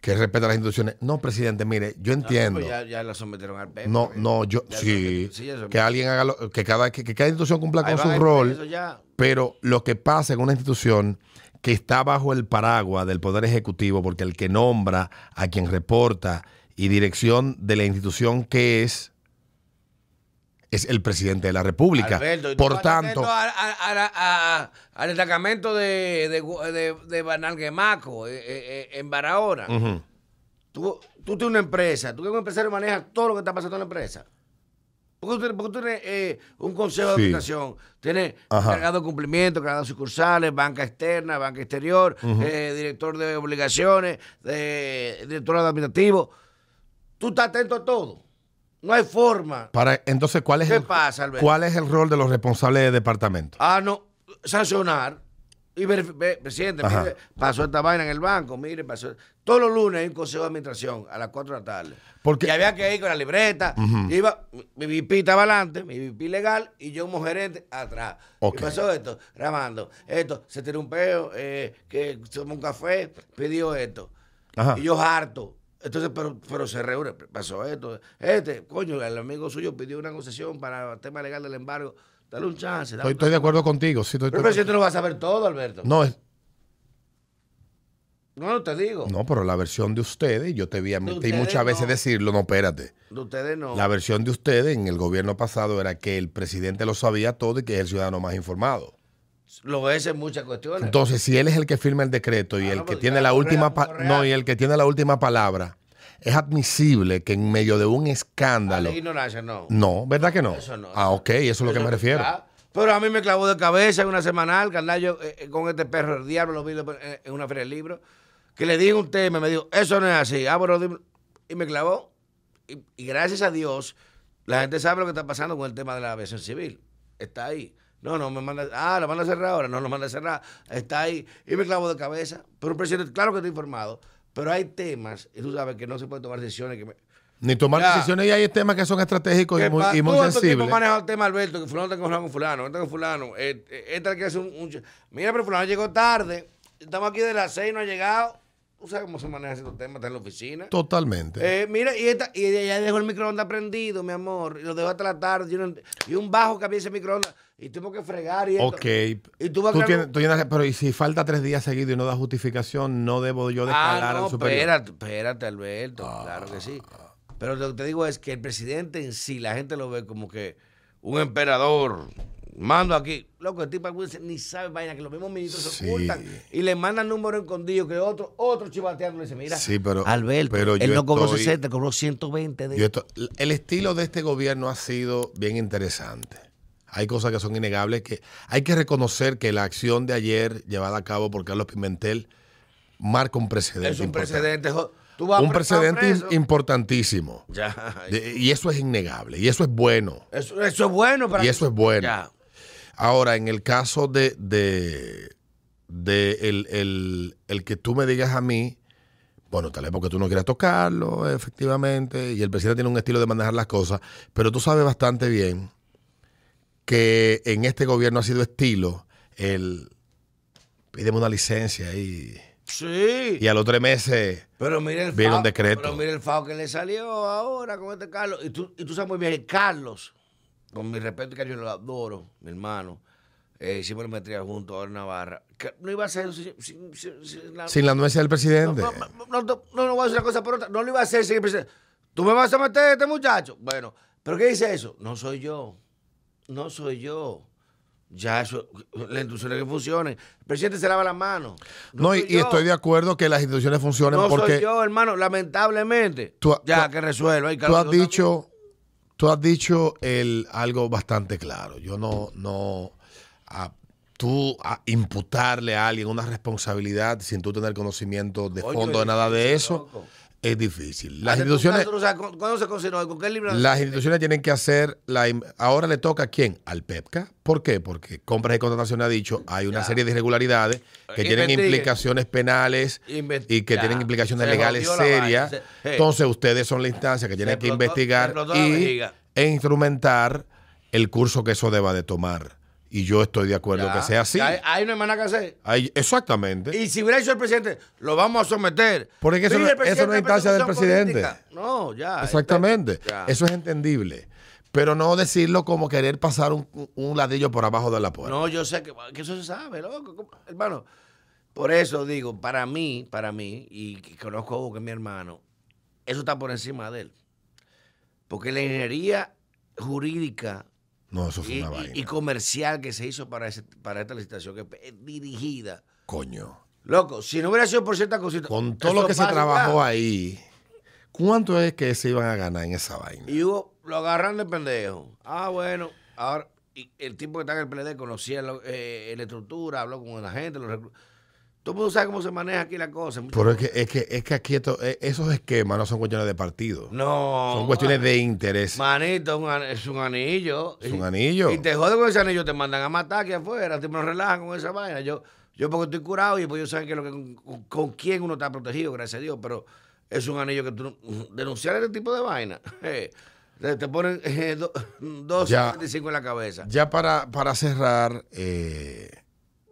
que respeta las instituciones. No, presidente, mire, yo entiendo. Pues ya, ya la sometieron al. No, no, yo sí, que alguien haga lo- que cada que, que cada institución cumpla Ahí con su rol, pero lo que pasa en una institución que está bajo el paraguas del poder ejecutivo, porque el que nombra a quien reporta y dirección de la institución que es es el presidente de la República. Alberto, ¿y tú Por tanto, atento a- a- a- a- a- al destacamento de, de, de, de Banalguemaco, eh, eh, eh, en Barahona. tú, tú tienes una empresa, tú que un empresario maneja todo lo que está pasando en la empresa. Porque tú, tienes- porque tú tienes eh, un consejo de Sí. administración, tienes Ajá. cargado de cumplimiento, cargado de sucursales, banca externa, banca exterior, eh, director de obligaciones, de, director administrativo. Tú estás atento a todo. No hay forma. para entonces cuál es ¿Qué el, pasa, Alberto? cuál es el rol de los responsables de departamento. Ah, no, sancionar. Y verifi- ve, presidente, mire, pasó esta vaina en el banco, mire, pasó. Todos los lunes hay un consejo de administración a las 4 de la tarde. Porque- y había que ir con la libreta. Iba, mi- VP estaba adelante, mi VP legal, y yo como gerente atrás. Ok. ¿Qué pasó esto? Grabando. Esto, se tiró un peo, eh, que tomó un café, pidió esto. Ajá. Y yo harto. Entonces, pero, pero se reúne, pasó esto. Este, coño, el amigo suyo pidió una concesión para el tema legal del embargo. Dale un chance. dale Estoy, un estoy de acuerdo contigo. Sí, estoy- pero el presidente no va a saber todo, Alberto. No, no, es, no te digo. no, pero la versión de ustedes, yo te vi a De muchas veces no. decirlo, no, espérate. De ustedes no. La versión de ustedes en el gobierno pasado era que el presidente lo sabía todo y que es el ciudadano más informado. Lo es en muchas cuestiones. Entonces, si él es el que firma el decreto y Ah, el no, que tiene la última no y el que tiene la última palabra, es admisible que en medio de un escándalo. la ignorancia, no. No, ¿verdad que no? Eso no. Ah, ok, eso es lo que me refiero. ah, Pero a mí me clavó de cabeza en una semanal, andaba yo eh, eh, con este perro del diablo, lo vi en- en una feria del libro, que le dije un tema me dijo, eso no es así. Ah, dime- y me clavó. Y, y gracias a Dios, la gente sabe lo que está pasando con el tema de la aviación civil. Está ahí. No, no, me manda, ah, lo manda a cerrar ahora, no lo manda a cerrar, está ahí. Y me clavó de cabeza. Pero un presidente, claro que está informado, pero hay temas, y tú sabes que no se pueden tomar decisiones que me, Ni tomar Ya. decisiones y hay temas que son estratégicos y ¿Qué muy, y muy tú, sensibles. manejan el tema, Alberto, que fulano está con con fulano, este con fulano, eh, eh, este que hace un, Mira, pero fulano llegó tarde, estamos aquí de las seis, no ha llegado. Tú sabes cómo se manejan estos temas, está en la oficina. Totalmente. Eh, mira, y, esta, y ella dejó el microondas prendido, mi amor, y lo dejó hasta la tarde, y, no- y un bajo que había ese microondas, y tuvo que fregar y esto. ok. Y tú vas a Tú tienes- tú tienes- pero y si falta tres días seguidos y no da justificación, no debo yo descalar Ah, no, al superior. espérate, espérate, Alberto, claro que sí. Pero lo que te digo es que el presidente en sí, la gente lo ve como que un emperador, Mando aquí. Loco, el tipo ni sabe vaina, que los mismos ministros se ocultan y le mandan número escondido que otro, otro chivateando le dice, mira, Sí, pero- Alberto, pero él no cobró estoy- 60, cobró 120 de Yo esto- el estilo de este gobierno ha sido bien interesante. Hay cosas que son innegables que hay que reconocer que la acción de ayer llevada a cabo por Carlos Pimentel marca un precedente. Es un importante. precedente. jo- Tú vas Un precedente importantísimo. Ya. De- y eso es innegable. Y eso es bueno. Eso, eso es bueno para Y eso es bueno. Ya. Ahora, en el caso de, de, de el, el- el que tú me digas a mí, bueno, tal vez porque tú no quieras tocarlo, efectivamente, y el presidente tiene un estilo de manejar las cosas, pero tú sabes bastante bien que en este gobierno ha sido estilo el pídeme una licencia y, Sí. y a los tres meses Pero mira el Viene un decreto. Pero mira el fao que le salió ahora con este Carlos. Y tú, y tú sabes muy bien, Carlos, con mi respeto y cariño, lo adoro, mi hermano. Eh, hicimos la maestría juntos ahora en Navarra. Que no iba a hacer eso sin, sin- sin- sin la- sin la anuencia del presidente. No, no, no, no, no, no voy a decir una cosa por otra. No lo iba a hacer sin el presidente. ¿Tú me vas a meter a este muchacho? Bueno, ¿pero qué dice eso? No soy yo. No soy yo. Ya eso, las instituciones que funcionen. El presidente se lava las manos. No, y, soy y yo. estoy de acuerdo que las instituciones funcionen No porque soy yo, hermano, lamentablemente. Tú ya tú- que resuelva. Y tú has dicho, tú has dicho el, algo bastante claro. Yo no, no, a- tú a imputarle a alguien una responsabilidad sin tú tener conocimiento de fondo de nada de eso loco. Es difícil. Las instituciones, caso, ¿Cuándo se consideró? ¿Con qué libro? las instituciones tienen que hacer, la, ahora le toca a quién? Al PEPCA. ¿Por qué? Porque Compras y Contrataciones ha dicho, hay una Ya. serie de irregularidades que tienen Investiguen. implicaciones penales y que ya. tienen implicaciones Se legales serias. Se- hey. Entonces ustedes son la instancia que tienen que explotó- investigar y, e instrumentar el curso que eso deba de tomar. Y yo estoy de acuerdo Ya. que sea así. Hay, hay una hermana que hacer. Hay- exactamente. Y si hubiera hecho el presidente, lo vamos a someter. Porque eso no- el eso no es instancia del presidente. política. No, ya. Exactamente. Ya. Eso es entendible. Pero no decirlo como querer pasar un, un ladrillo por abajo de la puerta. No, yo sé que, que eso se sabe, loco. Hermano, por eso digo, para mí, para mí, y que conozco a Hugo, que es mi hermano, eso está por encima de él. Porque la ingeniería jurídica No, eso fue y, una vaina. y comercial que se hizo para, ese- para esta licitación, que es dirigida. Coño. Loco, si no hubiera sido por cierta cosita. Con todo lo que se trabajó ahí, ¿cuánto es que se iban a ganar en esa vaina? Y Hugo lo agarran de pendejo. Ah, bueno, ahora. Y el tipo que está en el PLD conocía eh, la estructura, habló con la gente. Los reclu- Todo el mundo sabe cómo se maneja aquí la cosa. Pero es que, es que, es que aquí esto- eh, esos esquemas no son cuestiones de partido. No. Son cuestiones de interés. Manito, es un an- es un anillo. Es un Y- anillo. Y te jode con ese anillo, te mandan a matar aquí afuera. Te me relajan con esa vaina. Yo, yo porque estoy curado y pues yo sé que lo que, con, con quién uno está protegido, gracias a Dios. Pero es un anillo que tú denunciar este tipo de vaina. eh, te, te ponen eh, do- dos Ya. 25 en la cabeza. Ya para, para cerrar eh,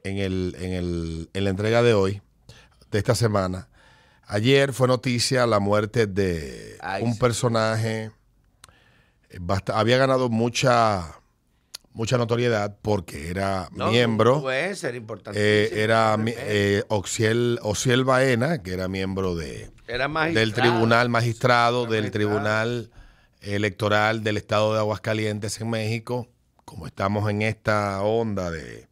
en, el, en, el, en la entrega de hoy, de esta semana, ayer fue noticia la muerte de Ay, un sí. personaje, eh, basta- había ganado mucha, mucha notoriedad porque era No, miembro, Puede ser importante. eh, era mi- eh, Oxiel, Ociel Baena, que era miembro de, era del tribunal magistrado, Era del magistrado. tribunal electoral del estado de Aguascalientes en México, como estamos en esta onda de,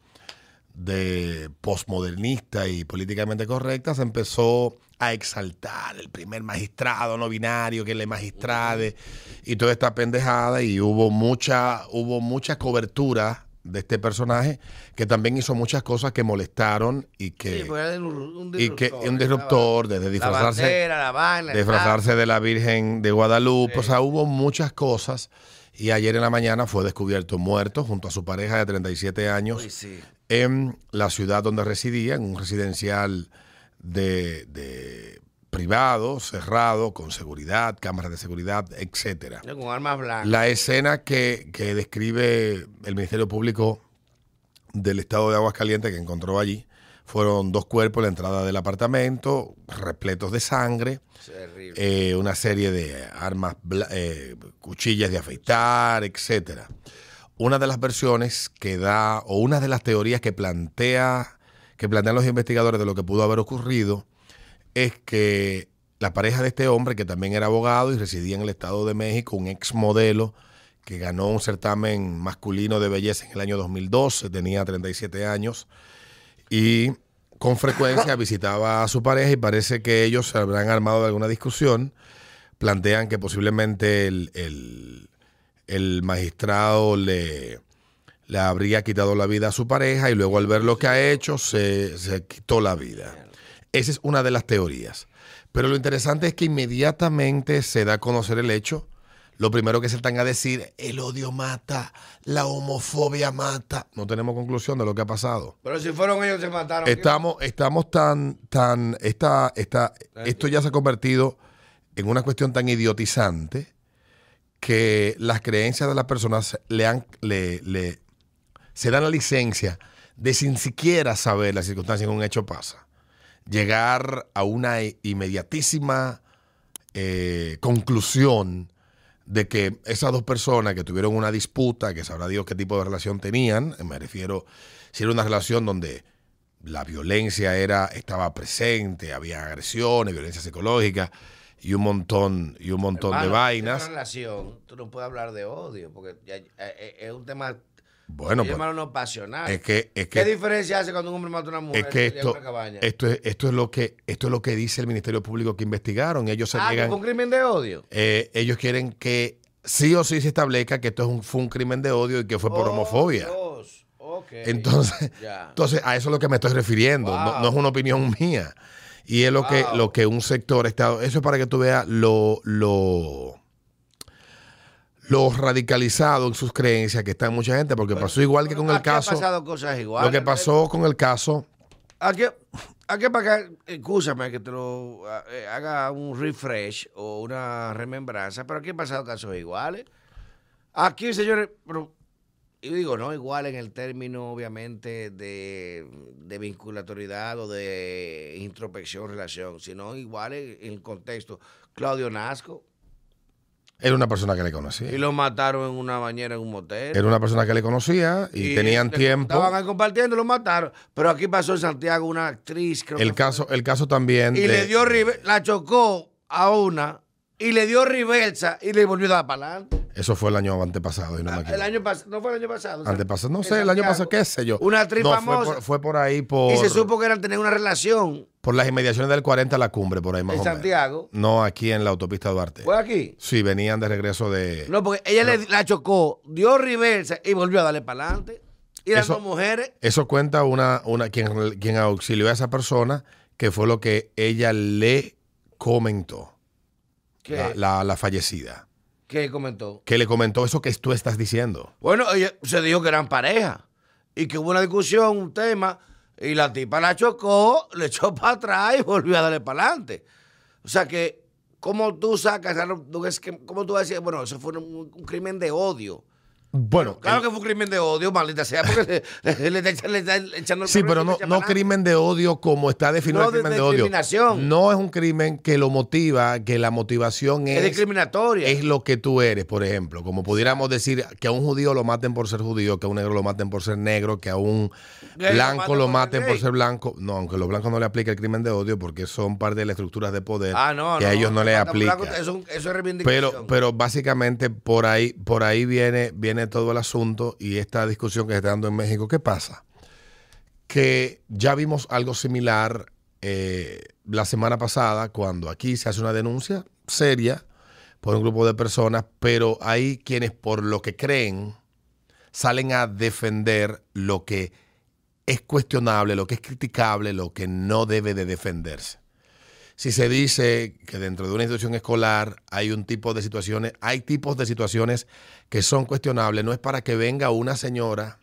de posmodernista y políticamente correcta, se empezó a exaltar el primer magistrado no binario, que le magistrade, y toda esta pendejada, y hubo mucha, hubo mucha cobertura de este personaje que también hizo muchas cosas que molestaron y que, Sí, era un, un y que disruptor, un disruptor, desde La disfrazarse bandera, la vaina, el disfrazarse de la Virgen de Guadalupe. Sí. O sea, hubo muchas cosas. Y ayer en la mañana fue descubierto muerto junto a su pareja de 37 años Uy, sí. En la ciudad donde residía, en un residencial de, de privado, cerrado, con seguridad, cámaras de seguridad, etcétera. Con armas blancas. La escena que, que describe el Ministerio Público del Estado de Aguascalientes que encontró allí fueron dos cuerpos en la entrada del apartamento, repletos de sangre, eh, una serie de armas, eh, cuchillas de afeitar, etcétera. Una de las versiones que da, o una de las teorías que plantea, que plantean los investigadores de lo que pudo haber ocurrido, es que la pareja de este hombre, que también era abogado y residía en el Estado de México, un ex modelo que ganó un certamen masculino de belleza en el año 2012, tenía 37 años y con frecuencia visitaba a su pareja y parece que ellos se habrán armado de alguna discusión. Plantean que posiblemente el, el- el magistrado le, le habría quitado la vida a su pareja y luego al ver lo que ha hecho se, se quitó la vida. Esa es una de las teorías. Pero lo interesante es que inmediatamente se da a conocer el hecho. Lo primero que se están a decir, el odio mata, la homofobia mata. No tenemos conclusión de lo que ha pasado. Pero si fueron ellos se mataron. Estamos, estamos tan, tan, esta, esta, esto ya se ha convertido en una cuestión tan idiotizante que las creencias de las personas le se dan la licencia de sin siquiera saber las circunstancias en que un hecho pasa. Llegar a una inmediatísima eh, conclusión de que esas dos personas que tuvieron una disputa, que sabrá Dios qué tipo de relación tenían, me refiero, si era una relación donde la violencia era, estaba presente, había agresiones, violencia psicológica y un montón, y un montón de Hermano, vainas. En una relación, tú no puedes hablar de odio, porque eh, eh, es un tema, Bueno, pues, no pasional. es que, es ¿Qué que, diferencia hace cuando un hombre mata a una mujer es que esto, una cabaña? esto es, esto es lo que, esto es lo que dice el Ministerio Público que investigaron. Ellos se ah, que niegan, fue un crimen de odio. eh, ellos quieren que sí o sí se establezca que esto es un, fue un crimen de odio y que fue por Oh, homofobia. Dios. Ok. Entonces, entonces, a eso es lo que me estoy refiriendo. No, no es una opinión mía. Y es lo que, lo que un sector está. Eso es para que tú veas lo, lo, lo radicalizado en sus creencias que está mucha gente, porque pasó igual que con el caso. han pasado cosas iguales. Lo que pasó con el caso. Aquí, aquí para acá, escúchame que te lo eh, haga un refresh o una remembranza, pero aquí han pasado casos iguales. Aquí, señores, pero, y digo, no igual en el término, obviamente, de, de vinculatoriedad o de introspección, relación, sino igual en, en el contexto. Claudio Nasco, Era una persona que le y conocía. lo mataron en una bañera en un motel. Era una persona que le conocía y, tenían tiempo. Estaban ahí compartiendo, lo mataron. Pero aquí pasó en Santiago una actriz, creo que El fue- caso, el caso también. y de- le dio la chocó a una y le dio reversa y le volvió a dar para adelante. Eso fue el año antepasado. y no me el año pasado, no fue el año pasado. o sea, Antepasado. No sé, el año pasado, qué sé yo. Una actriz No, fue famosa. por- Fue por ahí por. Y se supo que eran tener una relación Por las inmediaciones del 40 a la cumbre, por ahí más en o menos. Santiago. No aquí en la autopista Duarte. ¿Fue aquí? Sí, venían de regreso de... No, porque ella le, la chocó, dio reversa y volvió a darle para adelante. Y las Eso- dos mujeres. Eso cuenta una, una quien, quien auxilió a esa persona, que fue lo que ella le comentó, que la, la- la fallecida. Que comentó? Que le comentó eso que tú estás diciendo. Bueno, ella se dijo que eran pareja y que hubo una discusión, un tema, y la tipa la chocó, le echó para atrás y volvió a darle para adelante. O sea que, ¿cómo tú sacas, cómo tú vas a decir, bueno, eso fue un, un crimen de odio? Bueno, Claro el- que fue un crimen de odio, maldita sea, porque le, le, está- le está echando el Sí, pero no, le no crimen de odio como está definido No, el de- crimen de de, odio. discriminación. No es un crimen que lo motiva, que la motivación Es es, discriminatoria. es lo que tú eres, por ejemplo. Como pudiéramos decir que a un judío lo maten por ser judío, que a un negro lo maten por ser negro, que a un lo blanco maten lo por maten por ser blanco. No, aunque a los blancos no le aplica el crimen de odio porque son parte de las estructuras de poder Ah, no, que a ellos no les Mata aplica. blanco, Eso, eso es reivindicación. Pero, pero básicamente por ahí, por ahí viene, viene todo el asunto y esta discusión que se está dando en México. ¿Qué pasa? Que ya vimos algo similar eh, la semana pasada cuando aquí se hace una denuncia seria por un grupo de personas, pero hay quienes por lo que creen salen a defender lo que es cuestionable, lo que es criticable, lo que no debe de defenderse si se dice que dentro de una institución escolar hay un tipo de situaciones, hay tipos de situaciones que son cuestionables, no es para que venga una señora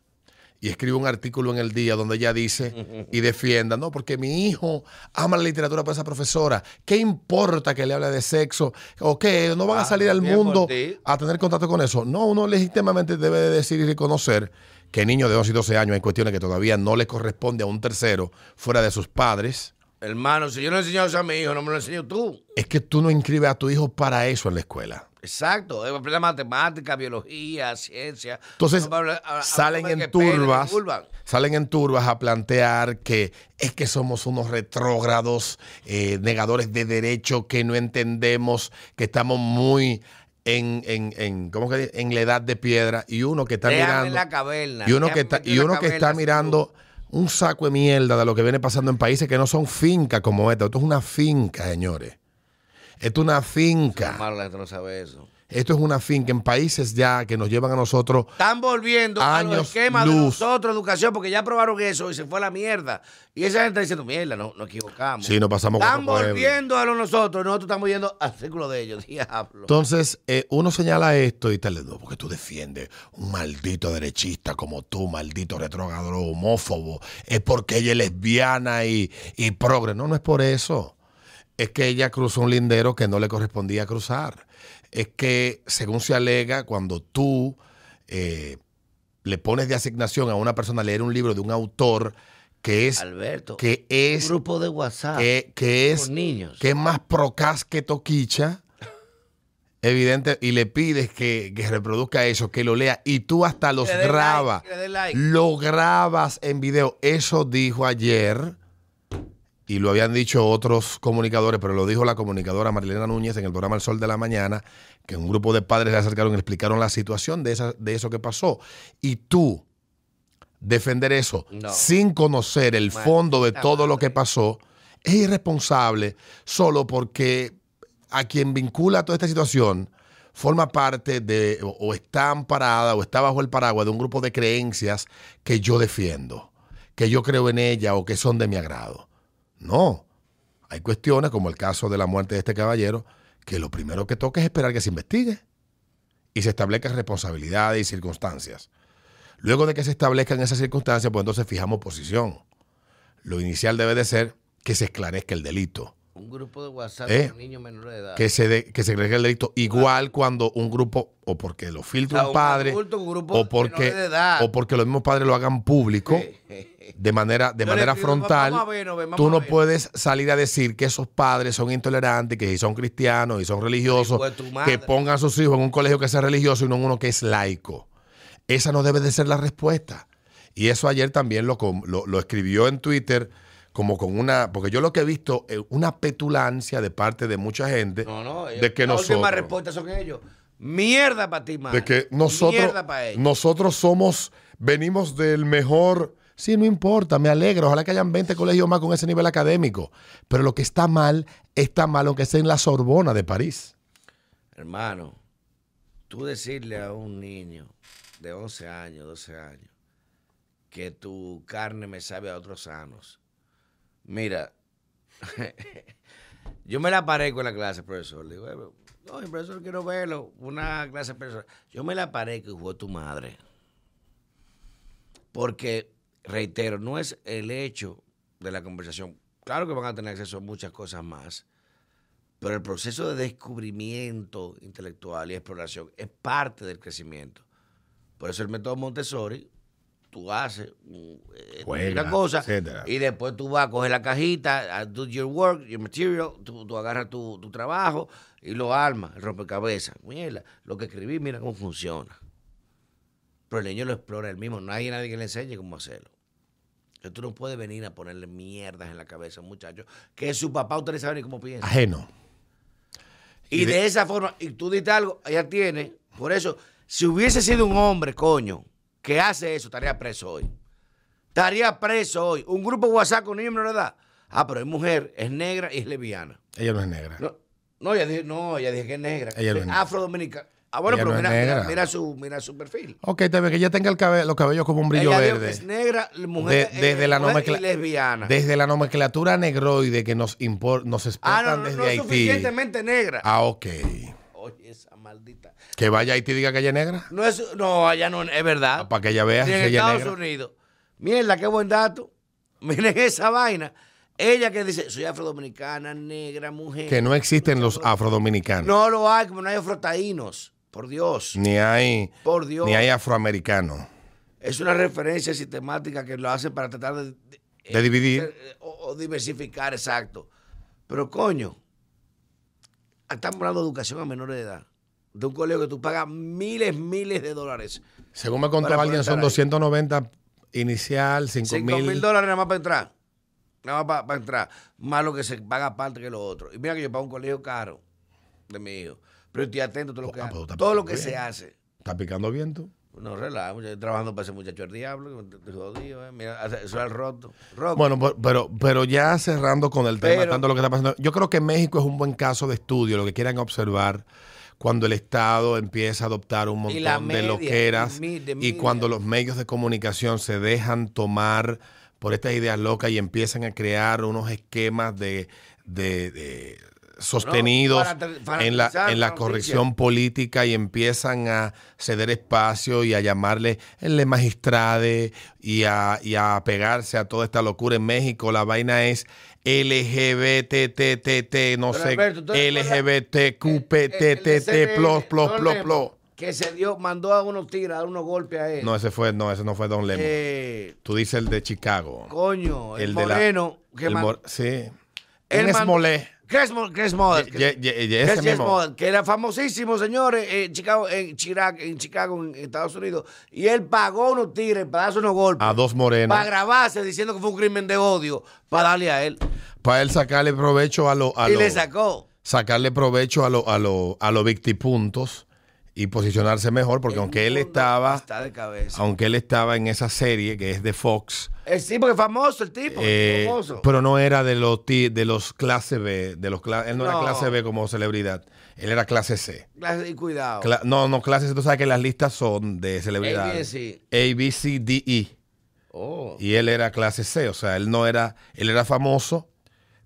y escriba un artículo en el día donde ella dice y defienda, no, porque mi hijo ama la literatura para esa profesora, ¿qué importa que le hable de sexo? ¿O qué? ¿No van a Ah, salir al mundo a tener contacto con eso? No, uno legítimamente debe de decir y reconocer que niños de 11 y 12 años hay cuestiones que todavía no le corresponde a un tercero fuera de sus padres. Hermano, si yo no he enseñado eso a mi hijo, no me lo enseño tú. Es que tú no inscribes a tu hijo para eso en la escuela. Exacto, es aprender matemática, biología, ciencia. Entonces No va a hablar- a- a- salen en turbas, salen en turbas a plantear que es que somos unos retrógrados, eh, negadores de derecho, que no entendemos, que estamos muy en, en, en, ¿cómo que en la edad de piedra y uno que está Déjame mirando la caverna. y uno déjame que está y uno que está mirando un saco de mierda de lo que viene pasando en países que no son fincas como esta. Esto es una finca, señores. Esto es una finca. No sabe eso. Esto es una finca en países ya que nos llevan a nosotros Están volviendo a los esquemas de luz. nosotros, educación, porque ya probaron eso y se fue a la mierda. Y esa gente está diciendo, mierda, no, nos equivocamos. Sí, nos pasamos Están volviendo a los nosotros, nosotros estamos yendo al círculo de ellos, diablo. Entonces, eh, uno señala esto y tal, no, porque tú defiendes un maldito derechista como tú, maldito retrógrado homófobo, es porque ella es lesbiana y, y progre. No, no es por eso. Es que ella cruzó un lindero que no le correspondía cruzar. Es que, según se alega, cuando tú eh, le pones de asignación a una persona a leer un libro de un autor que es, Alberto, que un es, grupo de WhatsApp que, que es con niños. que es más procas que toquicha, evidente, y le pides que, que reproduzca eso, que lo lea, y tú hasta los grabas, like, like. lo grabas en video. Eso dijo ayer, y lo habían dicho otros comunicadores, pero lo dijo la comunicadora Marilena Núñez en el programa El Sol de la Mañana, que un grupo de padres se acercaron y explicaron la situación de, esa, de eso que pasó. Y tú defender eso No. sin conocer el fondo de todo lo que pasó es irresponsable solo porque a quien vincula toda esta situación forma parte de o, o está amparada o está bajo el paraguas de un grupo de creencias que yo defiendo, que yo creo en ella o que son de mi agrado. No, hay cuestiones como el caso de la muerte de este caballero que lo primero que toca es esperar que se investigue y se establezcan responsabilidades y circunstancias. Luego de que se establezcan esas circunstancias, pues entonces fijamos posición. Lo inicial debe de ser que se esclarezca el delito. Un grupo de WhatsApp Eh, con niños menores de edad. Que se, de- que se el delito. Igual cuando un grupo, o porque lo filtra O sea, un padre, adulto, un grupo o porque, menor de edad. o porque los mismos padres lo hagan público, de manera, de Yo manera frontal, vamos a ver, no, ven, vamos tú a no ver. puedes salir a decir que esos padres son intolerantes, que si son cristianos y son religiosos, que pongan a sus hijos en un colegio que sea religioso y no en uno que es laico. Esa no debe de ser la respuesta. Y eso ayer también lo, lo, lo escribió en Twitter como con una, porque yo lo que he visto es una petulancia de parte de mucha gente No, no, ellos- de que la última nosotros, respuesta son ellos. Mierda para ti, man. de que nosotros, Mierda para ellos. nosotros somos, venimos del mejor. Sí, no importa, me alegro. Ojalá que hayan 20 colegios más con ese nivel académico. Pero lo que está mal, está mal, aunque sea en la Sorbona de París. Hermano, tú decirle a un niño de 11 años, 12 años, que tu carne me sabe a otros sanos. Mira, yo me la paré con la clase, profesor. Le digo, "Eh, no, profesor, quiero verlo. Una clase personal. Yo me la paré que jugó tu madre. Porque, reitero, no es el hecho de la conversación. Claro que van a tener acceso a muchas cosas más. Pero el proceso de descubrimiento intelectual y exploración es parte del crecimiento. Por eso el método Montessori, tú haces mm, eh, Juega, una cosa etcétera. y después tú vas a coger la cajita, a do your work, your material, tú, tú agarras tu, tu trabajo y lo armas, el rompecabezas. Mira, lo que escribí, mira cómo funciona. Pero el niño lo explora él mismo, no hay nadie que le enseñe cómo hacerlo. Entonces tú no puedes venir a ponerle mierdas en la cabeza a un muchacho que su papá usted no sabe ni cómo piensa. Ajeno. Y, Y de- de, esa forma, y tú diste algo, ella tiene. Por eso, si hubiese sido un hombre, coño, que hace eso, estaría preso hoy. Estaría preso hoy. Un grupo WhatsApp con niños menores de edad. Ah, pero es mujer, es negra y es lesbiana. Ella no es negra. No, no, ella dije, no, ella dije que es negra. Ella es. Afrodominicana. Ah, bueno, Ella pero no mira, mira, mira su, mira su perfil. Ok, está bien, que ella tenga el cabello, los cabellos como un brillo ella dijo verde. que es negra, mujer, De- desde, la mujer y lesbiana. desde la nomenclatura negroide que nos, impor- nos ah, exportan no, no, desde Haití. suficientemente negra. Ah, ok. Oye, esa maldita. Que vaya y diga que ella es negra. No, es, no, allá no, es verdad. Para que ella vea si en ella es Estados negra. Unidos. Mierda, qué buen dato. Miren esa vaina. Ella que dice, soy afrodominicana, negra, mujer. Que no existen los afrodominicanos. No lo hay, como no hay afrotaínos. Por Dios. Ni hay, Por Dios. ni hay afroamericanos. Es una referencia sistemática que lo hacen para tratar de... de- De dividir. O, o diversificar, exacto. Pero coño, hablando de educación a menores de edad. De un colegio que tú pagas miles, miles de dólares. Según me contó Para alguien, son estar ahí. 290 inicial, 5 5 mil mil. dólares nada más para entrar. Nada más para, entrar. Más lo que se paga aparte que lo otro. Y mira que yo pago un colegio caro de mi hijo. pero estoy atento a todo lo Oh, que, ah, hace. pues, está todo lo que bien. se hace. ¿Estás picando bien tú? No, relaja, yo trabajando para ese muchacho el diablo, te jodido, eh. Mira, eso es el roto. roto. Bueno, pero, pero ya cerrando con el tema, Pero- tanto lo que está pasando, yo creo que México es un buen caso de estudio, lo que quieran observar cuando el Estado empieza a adoptar un montón de loqueras y de cuando los medios de comunicación se dejan tomar por estas ideas locas y empiezan a crear unos esquemas de, de- de sostenidos para- en la, en la corrección política y empiezan a ceder espacio y a llamarle el magistrade y a, y a pegarse a toda esta locura en México. La vaina es LGBTTTT, no sé. LGBTQPTTT, plus, plus, plus, Lemo, plus. Que se dio, mandó a unos tigres a dar unos golpes a él. No, ese fue, no, ese no fue Don Lemon. Eh, Tú dices el de Chicago. coño, el, El de la- que El mor- sí. él mandó- Mo- Chris Model. Mismo. Model, que era famosísimo, señores, en Chicago, en Chirac, en Chicago, en Estados Unidos. Y él pagó unos tigres para darse unos golpes. A dos morenos. Para grabarse diciendo que fue un crimen de odio para darle a él. Para él sacarle provecho a los... y le sacó. sacarle provecho a los a lo, a los victipuntos y posicionarse mejor, porque aunque él estaba, Está de cabeza. aunque él estaba en esa serie que es de Fox, Eh, sí, porque es famoso el tipo. eh, famoso. pero no era de los de los clase B, de los él no, era clase B como celebridad, él era clase C. Y cuidado. Cla- no, no, clase C, tú sabes que las listas son de celebridades. A, B, C, D, E. Oh. Y él era clase C, o sea, él no era, él era famoso,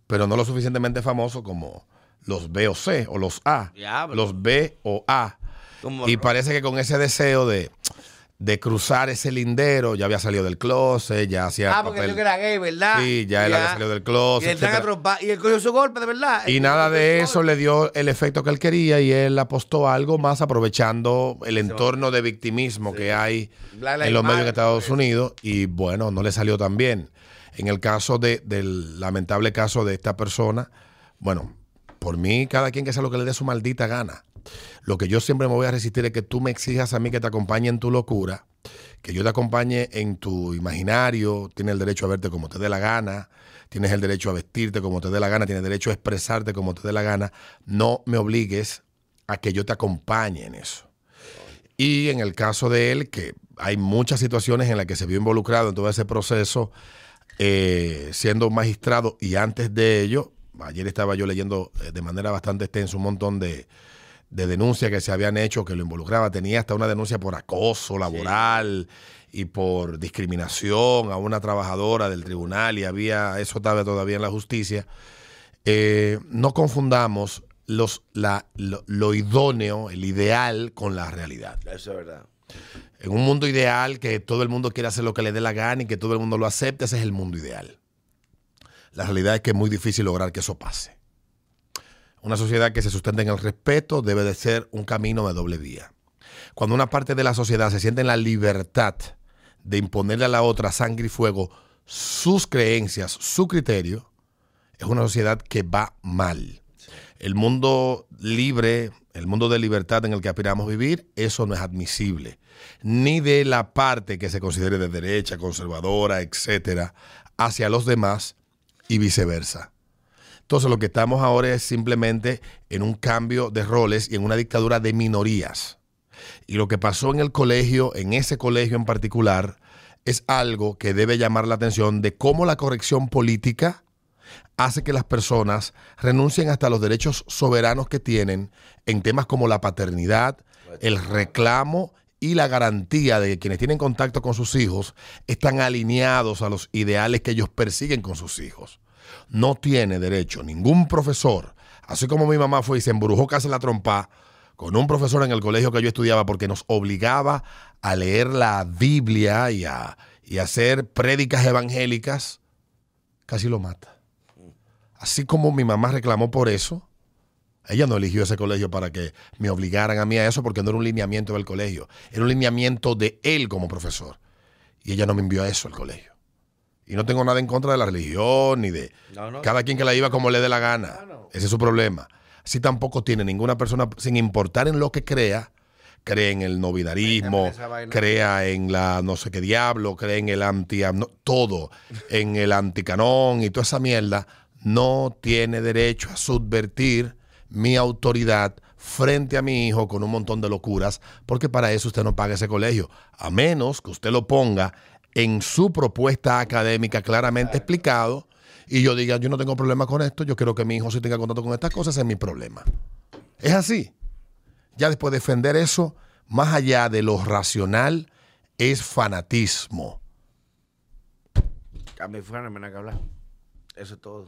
pero no lo suficientemente famoso como los B o C o los A. Diablo. Los B o A. Como Y parece que con ese deseo de, de cruzar ese lindero, ya había salido del closet, ya hacía Ah, porque papel. yo que era gay, ¿verdad? Sí, ya él había salido del closet, Y, atropa- y él cogió su golpe, de verdad. Y Él nada de eso golpe. le dio el efecto que él quería y él apostó a algo más aprovechando el entorno de victimismo que hay Black en los medios en Matter, Estados eso. Unidos y bueno, no le salió tan bien. En el caso de, del lamentable caso de esta persona, bueno, por mí cada quien que sea lo que le dé su maldita gana. Lo que yo siempre me voy a resistir es que tú me exijas a mí que te acompañe en tu locura, que yo te acompañe en tu imaginario, tienes el derecho a verte como te dé la gana, tienes el derecho a vestirte como te dé la gana, tienes derecho a expresarte como te dé la gana. No me obligues a que yo te acompañe en eso. Y en el caso de él, que hay muchas situaciones en las que se vio involucrado en todo ese proceso, eh, siendo magistrado y antes de ello, ayer estaba yo leyendo eh, de manera bastante extensa un montón de, de denuncias que se habían hecho que lo involucraba. Tenía hasta una denuncia por acoso laboral y por discriminación a una trabajadora del tribunal y había, eso estaba todavía en la justicia. Eh, no confundamos los, la- lo, lo idóneo, el ideal con la realidad. Eso es verdad. En un mundo ideal que todo el mundo quiere hacer lo que le dé la gana y que todo el mundo lo acepte, ese es el mundo ideal. La realidad es que es muy difícil lograr que eso pase. Una sociedad que se sustenta en el respeto debe de ser un camino de doble vía. Cuando una parte de la sociedad se siente en la libertad de imponerle a la otra sangre y fuego sus creencias, su criterio, es una sociedad que va mal. El mundo libre, el mundo de libertad en el que aspiramos vivir, eso no es admisible. Ni de la parte que se considere de derecha, conservadora, etcétera, hacia los demás y viceversa. Entonces lo que estamos ahora es simplemente en un cambio de roles y en una dictadura de minorías. Y lo que pasó en el colegio, en ese colegio en particular, es algo que debe llamar la atención de cómo la corrección política hace que las personas renuncien hasta los derechos soberanos que tienen en temas como la paternidad, el reclamo y la garantía de que quienes tienen contacto con sus hijos están alineados a los ideales que ellos persiguen con sus hijos. No tiene derecho ningún profesor, así como mi mamá fue y se embrujó casi la trompa con un profesor en el colegio que yo estudiaba porque nos obligaba a leer la Biblia y a, y a hacer prédicas evangélicas, casi lo mata. Así como mi mamá reclamó por eso, ella no eligió ese colegio para que me obligaran a mí a eso porque no era un lineamiento del colegio, era un lineamiento de él como profesor. Y ella no me envió a eso al colegio. Y no tengo nada en contra de la religión ni de No, no. cada quien que la iba como le dé la gana. Claro. Ese es su problema. Así tampoco tiene ninguna persona, sin importar en lo que crea, cree en el novidarismo, crea en la no sé qué diablo, cree en el anti, todo, en el anticanón y toda esa mierda, no tiene derecho a subvertir mi autoridad frente a mi hijo con un montón de locuras, porque para eso usted no paga ese colegio, a menos que usted lo ponga en su propuesta académica claramente explicado y yo diga, yo no tengo problema con esto, yo quiero que mi hijo sí tenga contacto con estas cosas, ese es mi problema. Es así. Ya después de defender eso, más allá de lo racional, es fanatismo. A no me que hablar. Eso es todo.